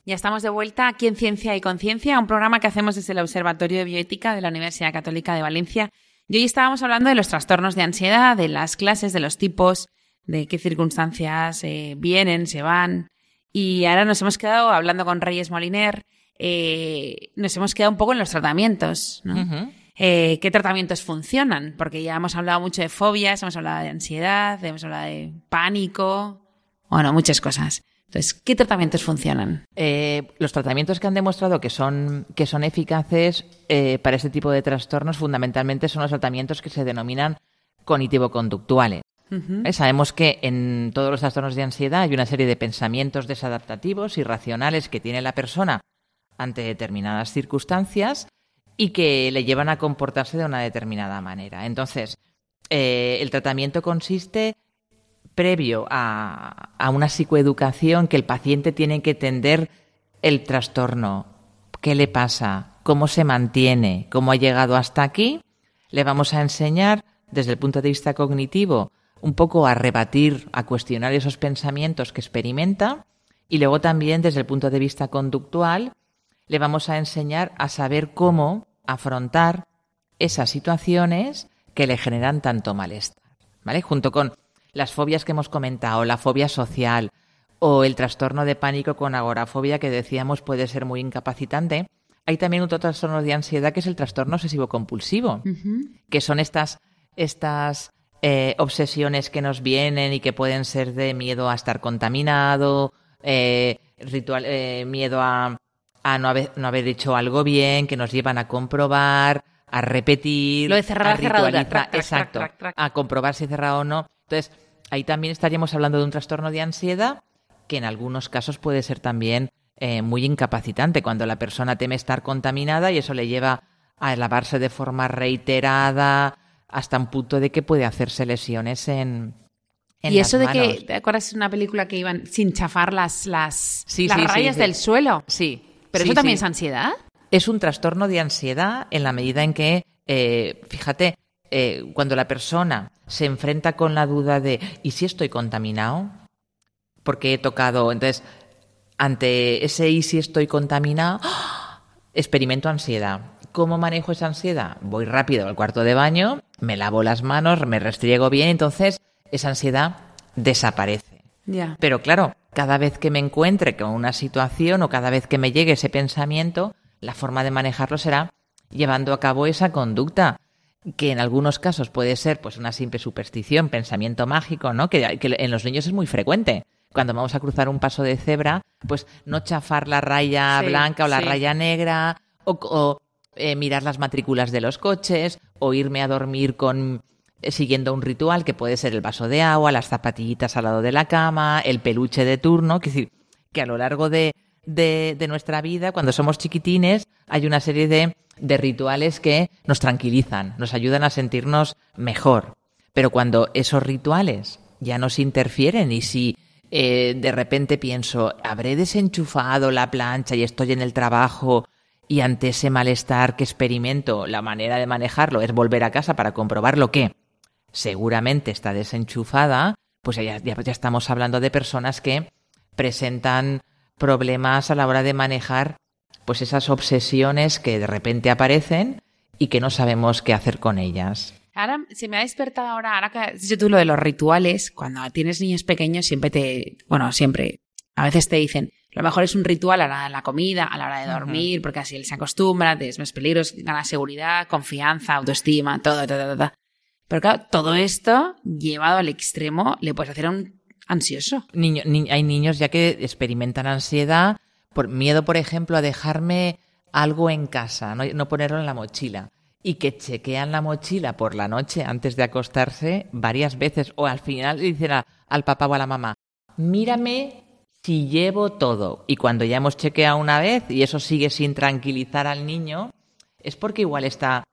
S3: Ya estamos de vuelta aquí en Ciencia y Conciencia, un programa que hacemos desde el Observatorio de Bioética de la Universidad Católica de Valencia. Y hoy estábamos hablando de los trastornos de ansiedad, de las clases, de los tipos, de qué circunstancias eh, vienen, se van. Y ahora nos hemos quedado hablando con Reyes Moliner, eh, nos hemos quedado un poco en los tratamientos. Eh, ¿Qué tratamientos funcionan? Porque ya hemos hablado mucho de fobias, hemos hablado de ansiedad, hemos hablado de pánico, bueno, muchas cosas. Entonces, ¿qué tratamientos funcionan?
S2: Eh, los tratamientos que han demostrado que son, que son eficaces eh, para este tipo de trastornos fundamentalmente son los tratamientos que se denominan cognitivo-conductuales. ¿Eh? Sabemos que en todos los trastornos de ansiedad hay una serie de pensamientos desadaptativos, irracionales que tiene la persona ante determinadas circunstancias y que le llevan a comportarse de una determinada manera. Entonces, eh, el tratamiento consiste previo a, una psicoeducación que el paciente tiene que entender el trastorno, qué le pasa, cómo se mantiene, cómo ha llegado hasta aquí. Le vamos a enseñar desde el punto de vista cognitivo un poco a rebatir, a cuestionar esos pensamientos que experimenta y luego también desde el punto de vista conductual le vamos a enseñar a saber cómo afrontar esas situaciones que le generan tanto malestar, ¿vale? Junto con las fobias que hemos comentado, la fobia social o el trastorno de pánico con agorafobia que decíamos puede ser muy incapacitante, hay también otro trastorno de ansiedad que es el trastorno obsesivo compulsivo, que son estas estas eh, obsesiones que nos vienen y que pueden ser de miedo a estar contaminado, eh, ritual, eh, miedo a, a no, haber, no haber hecho algo bien, que nos llevan a comprobar, a repetir,
S1: Lo de cerrar
S2: a
S1: cerradura.
S2: ritualizar- exacto, a comprobar si he cerrado o no. Entonces, ahí también estaríamos hablando de un trastorno de ansiedad que en algunos casos puede ser también eh, muy incapacitante cuando la persona teme estar contaminada y eso le lleva a lavarse de forma reiterada hasta un punto de que puede hacerse lesiones en, en
S1: y eso de que, ¿te acuerdas de una película que iban sin chafar las, las,
S2: Sí,
S1: las
S2: sí,
S1: rayas
S2: sí.
S1: del suelo?
S2: Sí.
S1: Pero eso también es ansiedad.
S2: es un trastorno de ansiedad en la medida en que, eh, fíjate, eh, cuando la persona se enfrenta con la duda de ¿y si estoy contaminado? Porque he tocado. Entonces, ante ese ¿y si estoy contaminado? ¡ah! experimento ansiedad. ¿Cómo manejo esa ansiedad? Voy rápido al cuarto de baño, me lavo las manos, me restriego bien, entonces esa ansiedad desaparece.
S1: Ya.
S2: Pero claro, cada vez que me encuentre con una situación o cada vez que me llegue ese pensamiento, la forma de manejarlo será llevando a cabo esa conducta que en algunos casos puede ser pues una simple superstición, pensamiento mágico, ¿no? Que, que en los niños es muy frecuente. Cuando vamos a cruzar un paso de cebra, pues no chafar la raya
S1: Sí,
S2: blanca o la
S1: sí.
S2: raya negra o, o, eh, mirar las matrículas de los coches o irme a dormir con eh, siguiendo un ritual que puede ser el vaso de agua, las zapatillitas al lado de la cama, el peluche de turno, que que a lo largo de, de, nuestra vida, cuando somos chiquitines, hay una serie de, rituales que nos tranquilizan, nos ayudan a sentirnos mejor. Pero cuando esos rituales ya nos interfieren y si eh, de repente pienso, habré desenchufado la plancha y estoy en el trabajo y ante ese malestar que experimento, la manera de manejarlo es volver a casa para comprobar lo que seguramente está desenchufada, pues ya, ya estamos hablando de personas que presentan problemas a la hora de manejar pues esas obsesiones que de repente aparecen y que no sabemos qué hacer con ellas.
S1: Ahora se me ha despertado ahora, ahora que has dicho tú lo de los rituales, cuando tienes niños pequeños siempre te, bueno, siempre, a veces te dicen, lo mejor es un ritual a la hora de la comida, a la hora de dormir, porque así él se acostumbra, tienes más peligros, gana seguridad, confianza, autoestima, todo, todo, todo, todo. Pero claro, todo esto llevado al extremo le puedes hacer a un ansioso.
S2: Hay niños ya que experimentan ansiedad por miedo, por ejemplo, a dejarme algo en casa, no, ponerlo en la mochila. Y que chequean la mochila por la noche antes de acostarse varias veces. O al final le dicen al papá o a la mamá, mírame si llevo todo. Y cuando ya hemos chequeado una vez y eso sigue sin tranquilizar al niño, es porque igual está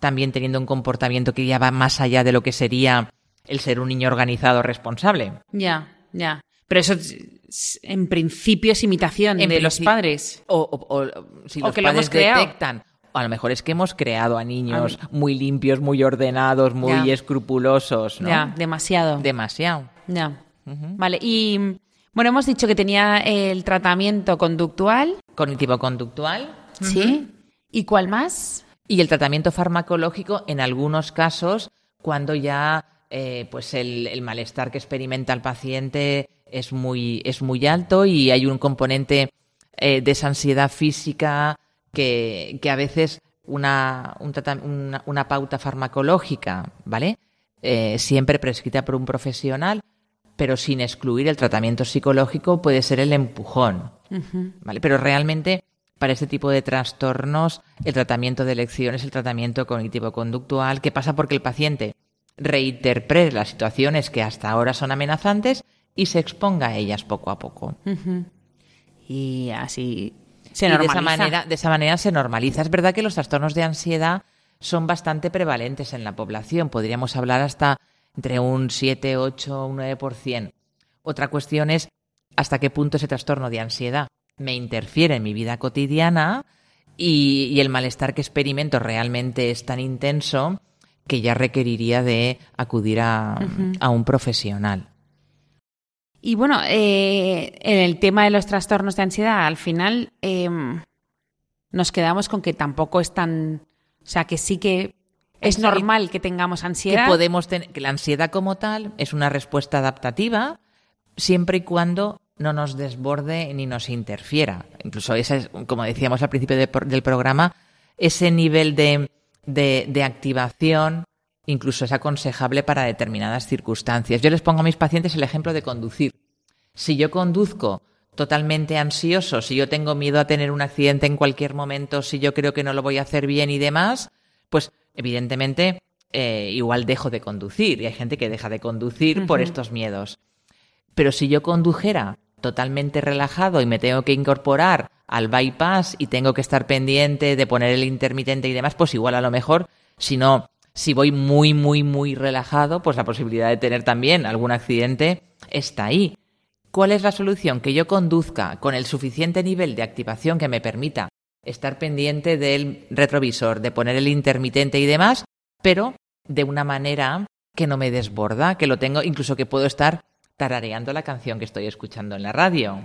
S2: también teniendo un comportamiento que ya va más allá de lo que sería el ser un niño organizado responsable.
S1: Ya, ya. Pero eso es- es- en principio es imitación
S2: En
S1: de los padres.
S2: O, o- o si
S1: O
S2: los
S1: que lo
S2: padres
S1: hemos
S2: detectan. A lo mejor es que hemos creado a niños muy limpios, muy ordenados, muy
S1: Ya.
S2: escrupulosos, ¿no?
S1: Ya, demasiado.
S2: Demasiado.
S1: Ya. Vale, y bueno, hemos dicho que tenía el tratamiento conductual,
S2: Cognitivo-conductual.
S1: ¿sí? ¿Y cuál más?
S2: Y el tratamiento farmacológico, en algunos casos, cuando ya eh, pues el, el malestar que experimenta el paciente es muy, es muy alto y hay un componente eh, de esa ansiedad física que, que a veces una, un trata- una, una pauta farmacológica, ¿vale? Eh, siempre prescrita por un profesional, pero sin excluir el tratamiento psicológico, puede ser el empujón. ¿vale? Pero realmente para este tipo de trastornos el tratamiento de elección es el tratamiento cognitivo-conductual que pasa porque el paciente reinterprete las situaciones que hasta ahora son amenazantes y se exponga a ellas poco a poco.
S1: Y así se
S2: Y de esa, manera, de esa manera se normaliza. Es verdad que los trastornos de ansiedad son bastante prevalentes en la población. Podríamos hablar hasta entre un 7, 8, un 9%. Otra cuestión es hasta qué punto ese trastorno de ansiedad me interfiere en mi vida cotidiana y, y el malestar que experimento realmente es tan intenso que ya requeriría de acudir a, a un profesional.
S1: Y bueno, eh, en el tema de los trastornos de ansiedad, al final eh, nos quedamos con que tampoco es tan. O sea, que sí que es normal que tengamos
S2: que
S1: ansiedad.
S2: podemos tener que la ansiedad como tal es una respuesta adaptativa siempre y cuando no nos desborde ni nos interfiera. Incluso ese es, como decíamos al principio de- del programa, ese nivel de, de- de activación incluso es aconsejable para determinadas circunstancias. Yo les pongo a mis pacientes el ejemplo de conducir. Si yo conduzco totalmente ansioso, si yo tengo miedo a tener un accidente en cualquier momento, si yo creo que no lo voy a hacer bien y demás, pues evidentemente eh, igual dejo de conducir. Y hay gente que deja de conducir por estos miedos. Pero si yo condujera totalmente relajado y me tengo que incorporar al bypass y tengo que estar pendiente de poner el intermitente y demás, pues igual a lo mejor, si no, si voy muy, muy, muy relajado, pues la posibilidad de tener también algún accidente está ahí. ¿Cuál es la solución? Que yo conduzca con el suficiente nivel de activación que me permita estar pendiente del retrovisor, de poner el intermitente y demás, pero de una manera que no me desborda, que lo tengo, incluso que puedo estar tarareando la canción que estoy escuchando en la radio,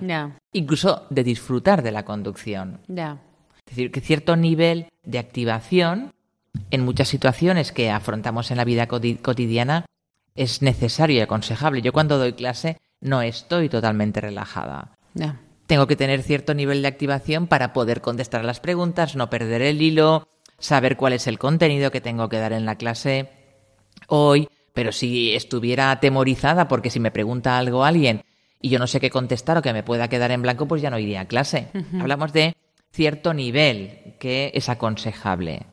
S2: incluso de disfrutar de la conducción.
S1: ya.
S2: Es decir, que cierto nivel de activación en muchas situaciones que afrontamos en la vida coti- cotidiana es necesario y aconsejable. Yo cuando doy clase no estoy totalmente relajada. Tengo que tener cierto nivel de activación para poder contestar las preguntas, no perder el hilo, saber cuál es el contenido que tengo que dar en la clase hoy. Pero si estuviera atemorizada porque si me pregunta algo alguien y yo no sé qué contestar o que me pueda quedar en blanco, pues ya no iría a clase. Hablamos de cierto nivel que es aconsejable.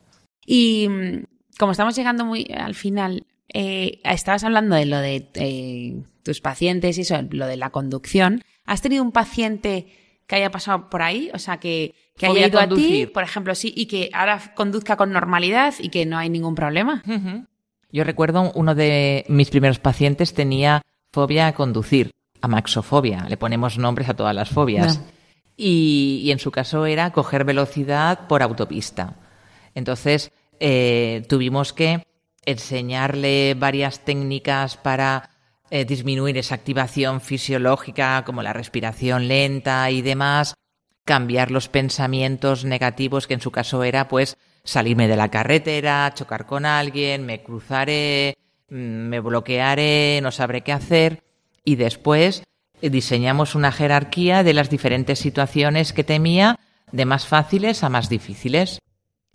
S1: Y mm, como estamos llegando muy al final, eh, estabas hablando de lo de eh, tus pacientes y eso, lo de la conducción. ¿Has tenido un paciente que haya pasado por ahí? O sea, que, que haya ido a ti, por ejemplo, sí, y que ahora conduzca con normalidad y que no hay ningún problema.
S2: Yo recuerdo uno de mis primeros pacientes tenía fobia a conducir, amaxofobia. Le ponemos nombres a todas las fobias. Y, y en su caso era coger velocidad por autopista. Entonces eh, tuvimos que enseñarle varias técnicas para eh, disminuir esa activación fisiológica, como la respiración lenta y demás, cambiar los pensamientos negativos, que en su caso era pues salirme de la carretera, chocar con alguien, me cruzaré, mm, me bloquearé, no sabré qué hacer y después eh, diseñamos una jerarquía de las diferentes situaciones que temía de más fáciles a más difíciles.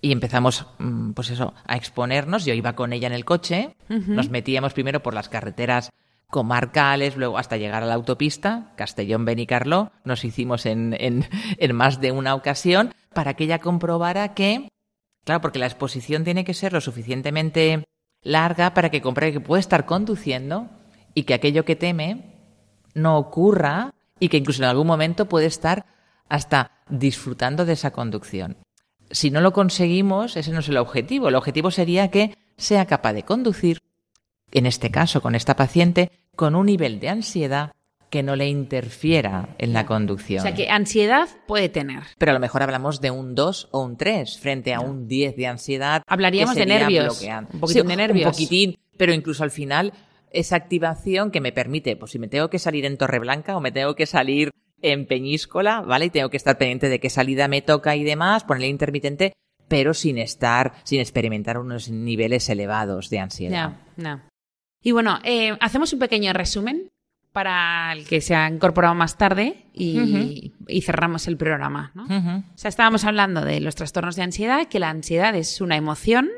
S2: Y empezamos, mm, pues eso, a exponernos. Yo iba con ella en el coche, nos metíamos primero por las carreteras comarcales, luego hasta llegar a la autopista, Castellón Benicarló, nos hicimos en, en, en más de una ocasión para que ella comprobara que, claro, porque la exposición tiene que ser lo suficientemente larga para que compruebe que puede estar conduciendo y que aquello que teme no ocurra y que incluso en algún momento puede estar hasta disfrutando de esa conducción. Si no lo conseguimos, ese no es el objetivo. El objetivo sería que sea capaz de conducir, en este caso con esta paciente, con un nivel de ansiedad que no le interfiera en la conducción.
S1: O sea, que ansiedad puede tener.
S2: Pero a lo mejor hablamos de un 2 o un 3 frente a un 10 de ansiedad.
S1: Hablaríamos de nervios,
S2: bloqueante.
S1: un poquitín de nervios.
S2: Un poquitín, pero incluso al final esa activación que me permite, pues si me tengo que salir en Torreblanca o me tengo que salir en Peñíscola, ¿vale? Y tengo que estar pendiente de qué salida me toca y demás, ponerle intermitente, pero sin estar, sin experimentar unos niveles elevados de ansiedad.
S1: Ya, ya. Y bueno, eh, hacemos un pequeño resumen para el que se ha incorporado más tarde y, y cerramos el programa. ¿no? O sea, estábamos hablando de los trastornos de ansiedad, que la ansiedad es una emoción.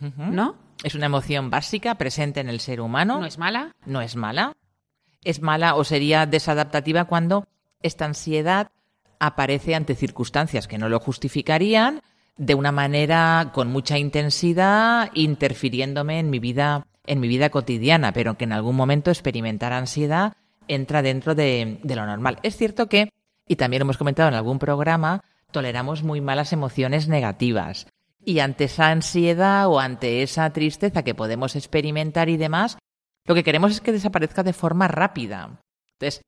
S1: ¿no?
S2: Es una emoción básica presente en el ser humano.
S1: No es mala.
S2: no es mala. Es mala o sería desadaptativa cuando esta ansiedad aparece ante circunstancias que no lo justificarían de una manera con mucha intensidad, interfiriéndome en mi vida, en mi vida cotidiana, pero que en algún momento experimentar ansiedad entra dentro de, lo normal. Es cierto que, y también hemos comentado en algún programa, toleramos muy malas emociones negativas. Y ante esa ansiedad o ante esa tristeza que podemos experimentar y demás, lo que queremos es que desaparezca de forma rápida. Entonces,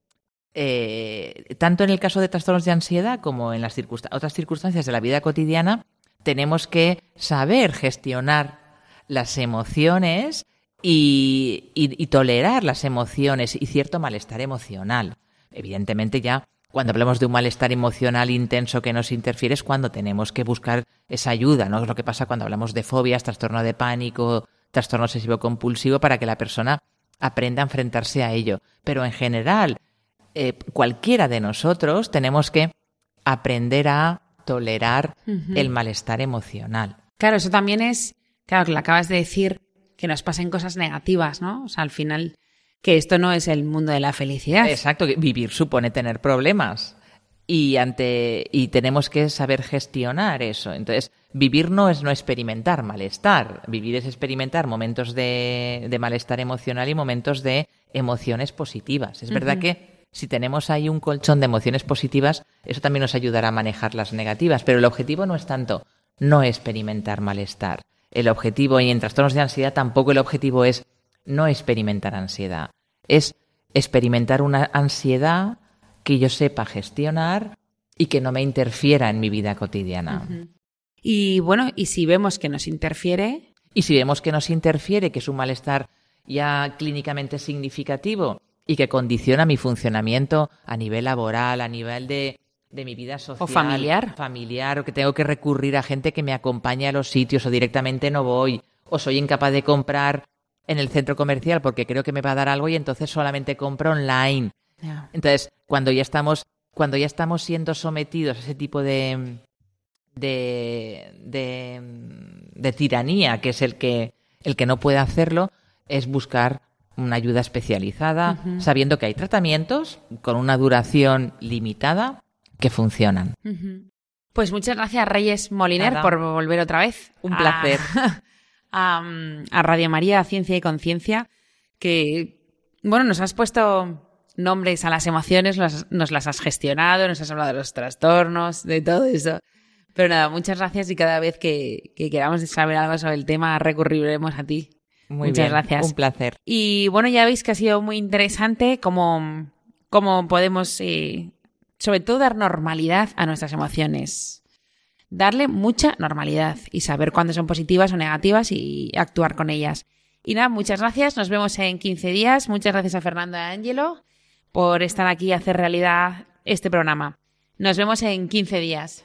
S2: eh, tanto en el caso de trastornos de ansiedad como en las otras circunstancias de la vida cotidiana, tenemos que saber gestionar las emociones y, tolerar las emociones y cierto malestar emocional. Evidentemente ya cuando hablamos de un malestar emocional intenso que nos interfiere es cuando tenemos que buscar esa ayuda, ¿no? Es lo que pasa cuando hablamos de fobias, trastorno de pánico, trastorno obsesivo compulsivo, para que la persona aprenda a enfrentarse a ello. Pero en general, eh, cualquiera de nosotros tenemos que aprender a tolerar el malestar emocional.
S1: Claro, eso también es, claro, que le acabas de decir que nos pasen cosas negativas, ¿no? O sea, al final, que esto no es el mundo de la felicidad.
S2: Exacto, que vivir supone tener problemas. Y, ante, y tenemos que saber gestionar eso. Entonces, vivir no es no experimentar malestar. Vivir es experimentar momentos de, malestar emocional y momentos de emociones positivas. Es verdad que si tenemos ahí un colchón de emociones positivas, eso también nos ayudará a manejar las negativas. Pero el objetivo no es tanto no experimentar malestar. El objetivo, y en trastornos de ansiedad tampoco el objetivo es no experimentar ansiedad. Es experimentar una ansiedad que yo sepa gestionar y que no me interfiera en mi vida cotidiana.
S1: Y bueno, y si vemos que nos interfiere.
S2: Y si vemos que nos interfiere, que es un malestar ya clínicamente significativo y que condiciona mi funcionamiento a nivel laboral, a nivel de, de mi vida social.
S1: O familiar.
S2: Familiar, o que tengo que recurrir a gente que me acompañe a los sitios, o directamente no voy, o soy incapaz de comprar en el centro comercial porque creo que me va a dar algo y entonces solamente compro online. Entonces, cuando ya estamos, cuando ya estamos siendo sometidos a ese tipo de, de, de, tiranía, que es el que, el que no puede hacerlo, es buscar una ayuda especializada, sabiendo que hay tratamientos con una duración limitada que funcionan.
S1: Pues muchas gracias, Reyes Moliner, por volver otra vez.
S2: Un placer. (laughs)
S1: A, a, Radio María, Ciencia y Conciencia, que, bueno, nos has puesto nombres a las emociones, nos, las has gestionado, nos has hablado de los trastornos, de todo eso. Pero nada, muchas gracias y cada vez que, queramos saber algo sobre el tema recurriremos a ti.
S2: Muy
S1: muchas
S2: bien,
S1: gracias.
S2: Un placer.
S1: Y bueno, ya veis que ha sido muy interesante cómo, cómo podemos, eh, sobre todo, dar normalidad a nuestras emociones. Darle mucha normalidad y saber cuándo son positivas o negativas y actuar con ellas. Y nada, muchas gracias. Nos vemos en 15 días. Muchas gracias a Fernando y a Angelo por estar aquí y hacer realidad este programa. Nos vemos en 15 días.